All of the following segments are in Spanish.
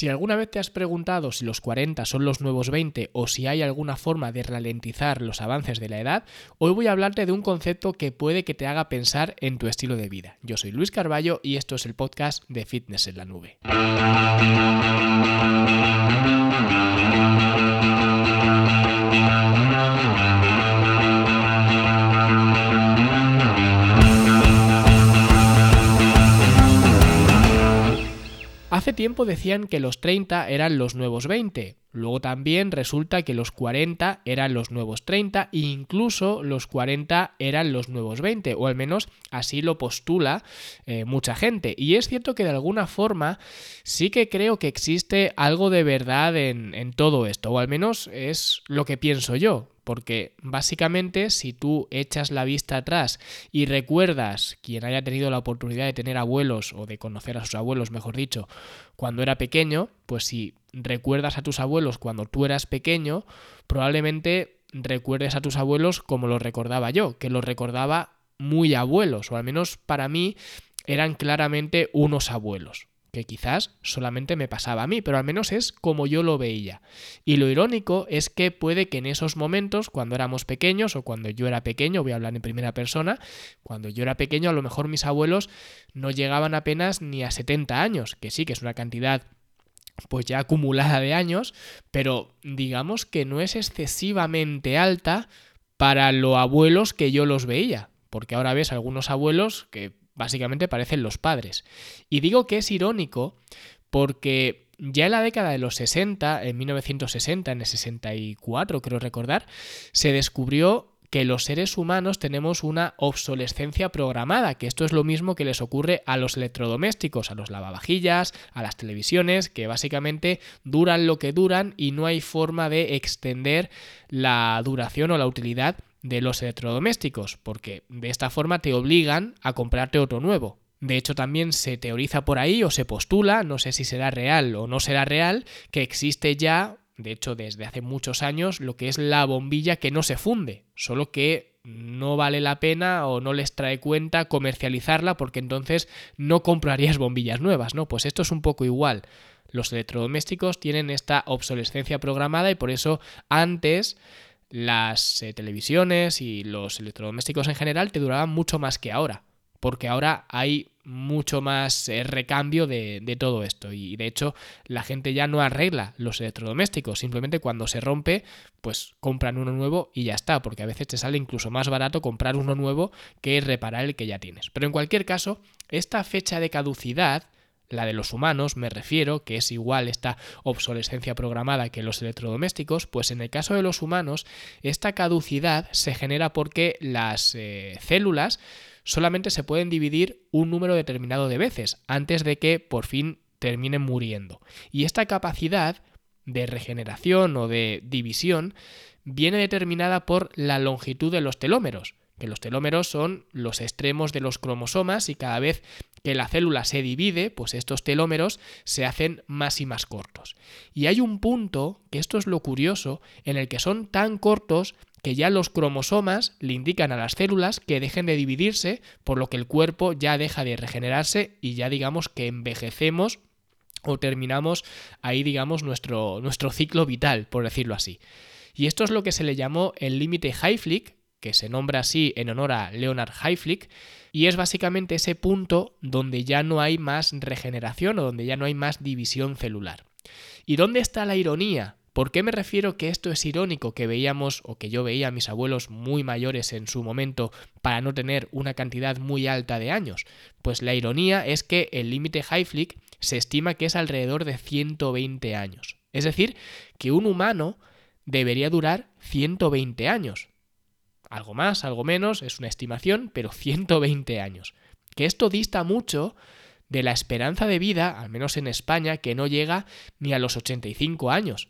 Si alguna vez te has preguntado si los 40 son los nuevos 20 o si hay alguna forma de ralentizar los avances de la edad, hoy voy a hablarte de un concepto que puede que te haga pensar en tu estilo de vida. Yo soy Luis Carballo y esto es el podcast de Fitness en la Nube. Tiempo decían que los 30 eran los nuevos 20, luego también resulta que los 40 eran los nuevos 30 e incluso los 40 eran los nuevos 20, o al menos así lo postula eh, mucha gente. Y es cierto que de alguna forma sí que creo que existe algo de verdad en, en todo esto, o al menos es lo que pienso yo porque básicamente si tú echas la vista atrás y recuerdas quien haya tenido la oportunidad de tener abuelos o de conocer a sus abuelos, mejor dicho, cuando era pequeño, pues si recuerdas a tus abuelos cuando tú eras pequeño, probablemente recuerdes a tus abuelos como los recordaba yo, que los recordaba muy abuelos, o al menos para mí eran claramente unos abuelos que quizás solamente me pasaba a mí, pero al menos es como yo lo veía. Y lo irónico es que puede que en esos momentos, cuando éramos pequeños o cuando yo era pequeño, voy a hablar en primera persona, cuando yo era pequeño a lo mejor mis abuelos no llegaban apenas ni a 70 años, que sí que es una cantidad pues ya acumulada de años, pero digamos que no es excesivamente alta para los abuelos que yo los veía, porque ahora ves algunos abuelos que básicamente parecen los padres. Y digo que es irónico porque ya en la década de los 60, en 1960, en el 64 creo recordar, se descubrió que los seres humanos tenemos una obsolescencia programada, que esto es lo mismo que les ocurre a los electrodomésticos, a los lavavajillas, a las televisiones, que básicamente duran lo que duran y no hay forma de extender la duración o la utilidad de los electrodomésticos, porque de esta forma te obligan a comprarte otro nuevo. De hecho, también se teoriza por ahí o se postula, no sé si será real o no será real, que existe ya, de hecho desde hace muchos años, lo que es la bombilla que no se funde, solo que no vale la pena o no les trae cuenta comercializarla porque entonces no comprarías bombillas nuevas, ¿no? Pues esto es un poco igual. Los electrodomésticos tienen esta obsolescencia programada y por eso antes las eh, televisiones y los electrodomésticos en general te duraban mucho más que ahora, porque ahora hay mucho más eh, recambio de, de, todo esto y de hecho la gente ya no arregla los electrodomésticos, simplemente cuando se rompe pues compran uno nuevo y ya está, porque a veces te sale incluso más barato comprar uno nuevo que reparar el que ya tienes. Pero en cualquier caso, esta fecha de caducidad la de los humanos, me refiero, que es igual esta obsolescencia programada que los electrodomésticos, pues en el caso de los humanos, esta caducidad se genera porque las eh, células solamente se pueden dividir un número determinado de veces antes de que por fin terminen muriendo. Y esta capacidad de regeneración o de división viene determinada por la longitud de los telómeros que los telómeros son los extremos de los cromosomas y cada vez que la célula se divide, pues estos telómeros se hacen más y más cortos. Y hay un punto, que esto es lo curioso, en el que son tan cortos que ya los cromosomas le indican a las células que dejen de dividirse, por lo que el cuerpo ya deja de regenerarse y ya digamos que envejecemos o terminamos ahí digamos nuestro, nuestro ciclo vital, por decirlo así. Y esto es lo que se le llamó el límite Hayflick, que se nombra así en honor a Leonard Hayflick, y es básicamente ese punto donde ya no hay más regeneración o donde ya no hay más división celular. ¿Y dónde está la ironía? ¿Por qué me refiero que esto es irónico que veíamos o que yo veía a mis abuelos muy mayores en su momento para no tener una cantidad muy alta de años? Pues la ironía es que el límite Hayflick se estima que es alrededor de 120 años. Es decir, que un humano debería durar 120 años algo más, algo menos, es una estimación, pero 120 años. Que esto dista mucho de la esperanza de vida, al menos en España, que no llega ni a los 85 años.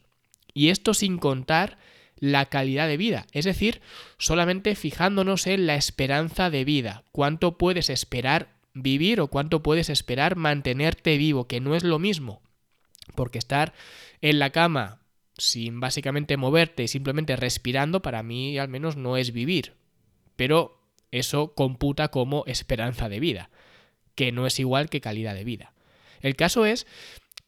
Y esto sin contar la calidad de vida, es decir, solamente fijándonos en la esperanza de vida, cuánto puedes esperar vivir o cuánto puedes esperar mantenerte vivo, que no es lo mismo, porque estar en la cama sin básicamente moverte y simplemente respirando, para mí al menos no es vivir. Pero eso computa como esperanza de vida, que no es igual que calidad de vida. El caso es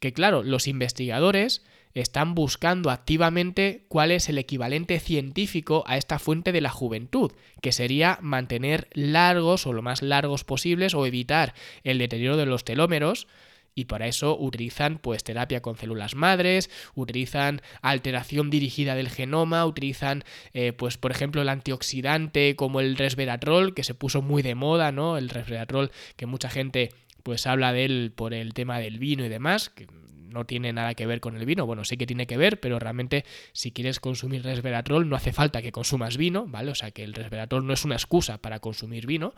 que claro, los investigadores están buscando activamente cuál es el equivalente científico a esta fuente de la juventud, que sería mantener largos o lo más largos posibles o evitar el deterioro de los telómeros y para eso utilizan pues terapia con células madres, utilizan alteración dirigida del genoma, utilizan eh, pues por ejemplo el antioxidante como el resveratrol que se puso muy de moda, ¿no? El resveratrol que mucha gente pues habla de él por el tema del vino y demás, que no tiene nada que ver con el vino, bueno, sí que tiene que ver, pero realmente si quieres consumir resveratrol no hace falta que consumas vino, ¿vale? O sea que el resveratrol no es una excusa para consumir vino,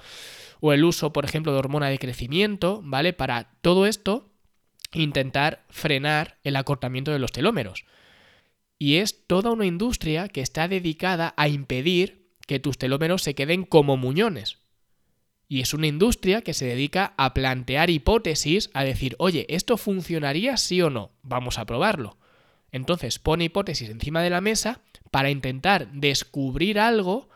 o el uso, por ejemplo, de hormona de crecimiento, ¿vale? Para todo esto intentar frenar el acortamiento de los telómeros. Y es toda una industria que está dedicada a impedir que tus telómeros se queden como muñones, y es una industria que se dedica a plantear hipótesis, a decir, oye, ¿esto funcionaría sí o no? Vamos a probarlo. Entonces pone hipótesis encima de la mesa para intentar descubrir algo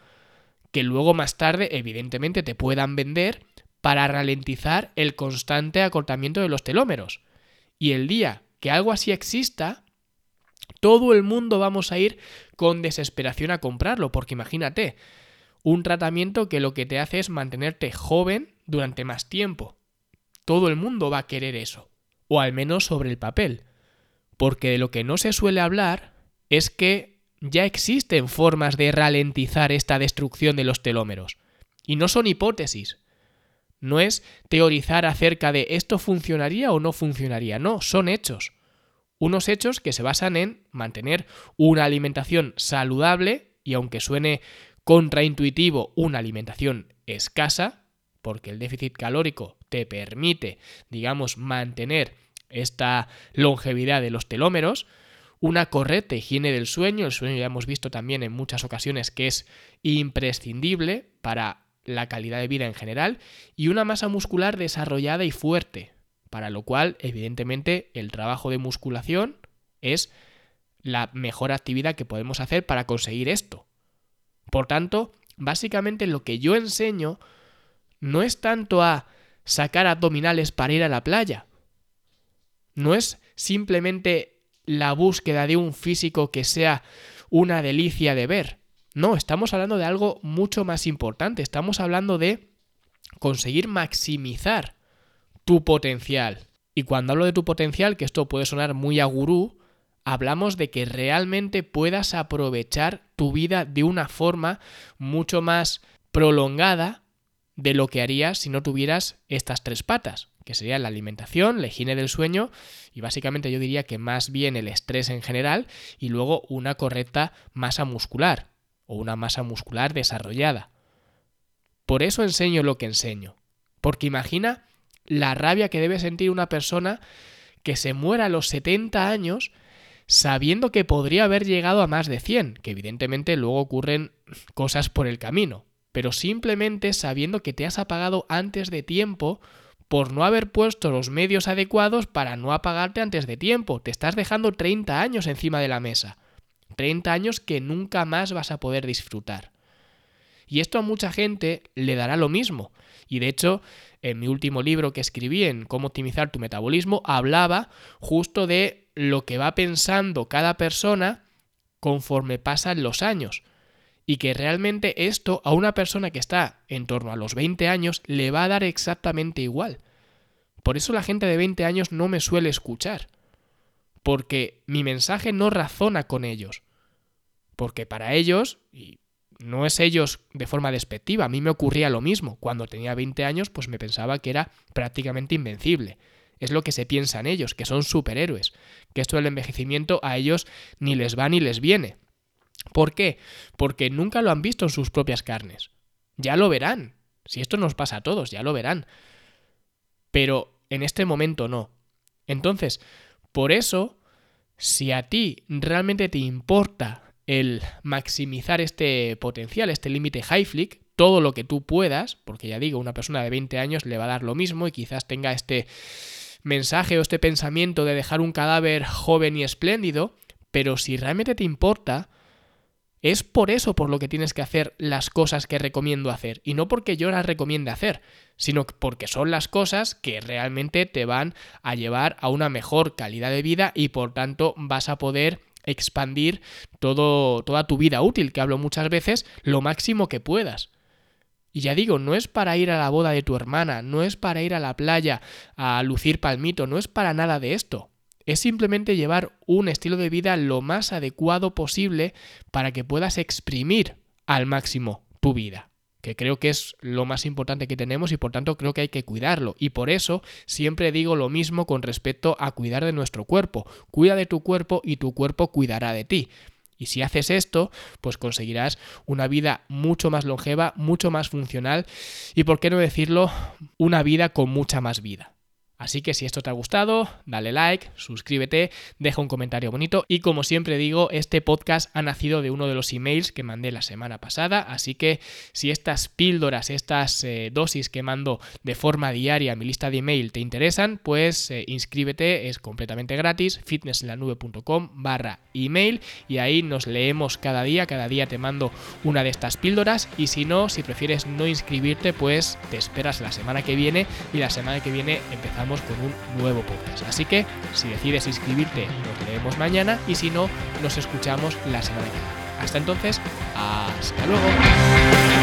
que luego más tarde evidentemente te puedan vender para ralentizar el constante acortamiento de los telómeros. Y el día que algo así exista, todo el mundo vamos a ir con desesperación a comprarlo, porque imagínate, un tratamiento que lo que te hace es mantenerte joven durante más tiempo. Todo el mundo va a querer eso, o al menos sobre el papel, porque de lo que no se suele hablar es que ya existen formas de ralentizar esta destrucción de los telómeros, y no son hipótesis. No es teorizar acerca de esto funcionaría o no funcionaría, no, son hechos. Unos hechos que se basan en mantener una alimentación saludable y aunque suene contraintuitivo una alimentación escasa, porque el déficit calórico te permite, digamos, mantener esta longevidad de los telómeros, una correcta higiene del sueño, el sueño ya hemos visto también en muchas ocasiones que es imprescindible para la calidad de vida en general, y una masa muscular desarrollada y fuerte, para lo cual evidentemente el trabajo de musculación es la mejor actividad que podemos hacer para conseguir esto. Por tanto, básicamente lo que yo enseño no es tanto a sacar abdominales para ir a la playa. No es simplemente la búsqueda de un físico que sea una delicia de ver. No, estamos hablando de algo mucho más importante. Estamos hablando de conseguir maximizar tu potencial. Y cuando hablo de tu potencial, que esto puede sonar muy a gurú, hablamos de que realmente puedas aprovechar tu vida de una forma mucho más prolongada de lo que harías si no tuvieras estas tres patas, que serían la alimentación, la higiene del sueño y básicamente yo diría que más bien el estrés en general y luego una correcta masa muscular o una masa muscular desarrollada. Por eso enseño lo que enseño, porque imagina la rabia que debe sentir una persona que se muera a los 70 años sabiendo que podría haber llegado a más de 100, que evidentemente luego ocurren cosas por el camino, pero simplemente sabiendo que te has apagado antes de tiempo por no haber puesto los medios adecuados para no apagarte antes de tiempo. Te estás dejando 30 años encima de la mesa. 30 años que nunca más vas a poder disfrutar. Y esto a mucha gente le dará lo mismo. Y de hecho, en mi último libro que escribí en cómo optimizar tu metabolismo, hablaba justo de lo que va pensando cada persona conforme pasan los años. Y que realmente esto a una persona que está en torno a los 20 años le va a dar exactamente igual. Por eso la gente de 20 años no me suele escuchar. Porque mi mensaje no razona con ellos. Porque para ellos, y no es ellos de forma despectiva, a mí me ocurría lo mismo. Cuando tenía 20 años, pues me pensaba que era prácticamente invencible. Es lo que se piensan ellos, que son superhéroes, que esto del envejecimiento a ellos ni les va ni les viene. ¿Por qué? Porque nunca lo han visto en sus propias carnes. Ya lo verán. Si esto nos pasa a todos, ya lo verán. Pero en este momento no. Entonces, por eso, si a ti realmente te importa el maximizar este potencial, este límite high flick, todo lo que tú puedas, porque ya digo, una persona de 20 años le va a dar lo mismo y quizás tenga este mensaje o este pensamiento de dejar un cadáver joven y espléndido, pero si realmente te importa, Es por eso por lo que tienes que hacer las cosas que recomiendo hacer. Y no porque yo las recomiende hacer, sino porque son las cosas que realmente te van a llevar a una mejor calidad de vida y por tanto vas a poder expandir todo, toda tu vida útil, que hablo muchas veces, lo máximo que puedas. Y ya digo, no es para ir a la boda de tu hermana, no es para ir a la playa a lucir palmito, no es para nada de esto es simplemente llevar un estilo de vida lo más adecuado posible para que puedas exprimir al máximo tu vida que creo que es lo más importante que tenemos y por tanto creo que hay que cuidarlo. Y por eso siempre digo lo mismo con respecto a cuidar de nuestro cuerpo. Cuida de tu cuerpo y tu cuerpo cuidará de ti. Y si haces esto, pues conseguirás una vida mucho más longeva, mucho más funcional y, por qué no decirlo, una vida con mucha más vida. Así que si esto te ha gustado, dale like, suscríbete, deja un comentario bonito y como siempre digo, este podcast ha nacido de uno de los emails que mandé la semana pasada, así que si estas píldoras, estas eh, dosis que mando de forma diaria a mi lista de email te interesan, pues eh, inscríbete, es completamente gratis, fitnesslanube.com barra email y ahí nos leemos cada día, cada día te mando una de estas píldoras y si no, si prefieres no inscribirte, pues te esperas la semana que viene y la semana que viene empezamos con un nuevo podcast. Así que si decides inscribirte, nos leemos mañana y si no, nos escuchamos la semana que viene. Hasta entonces, hasta luego.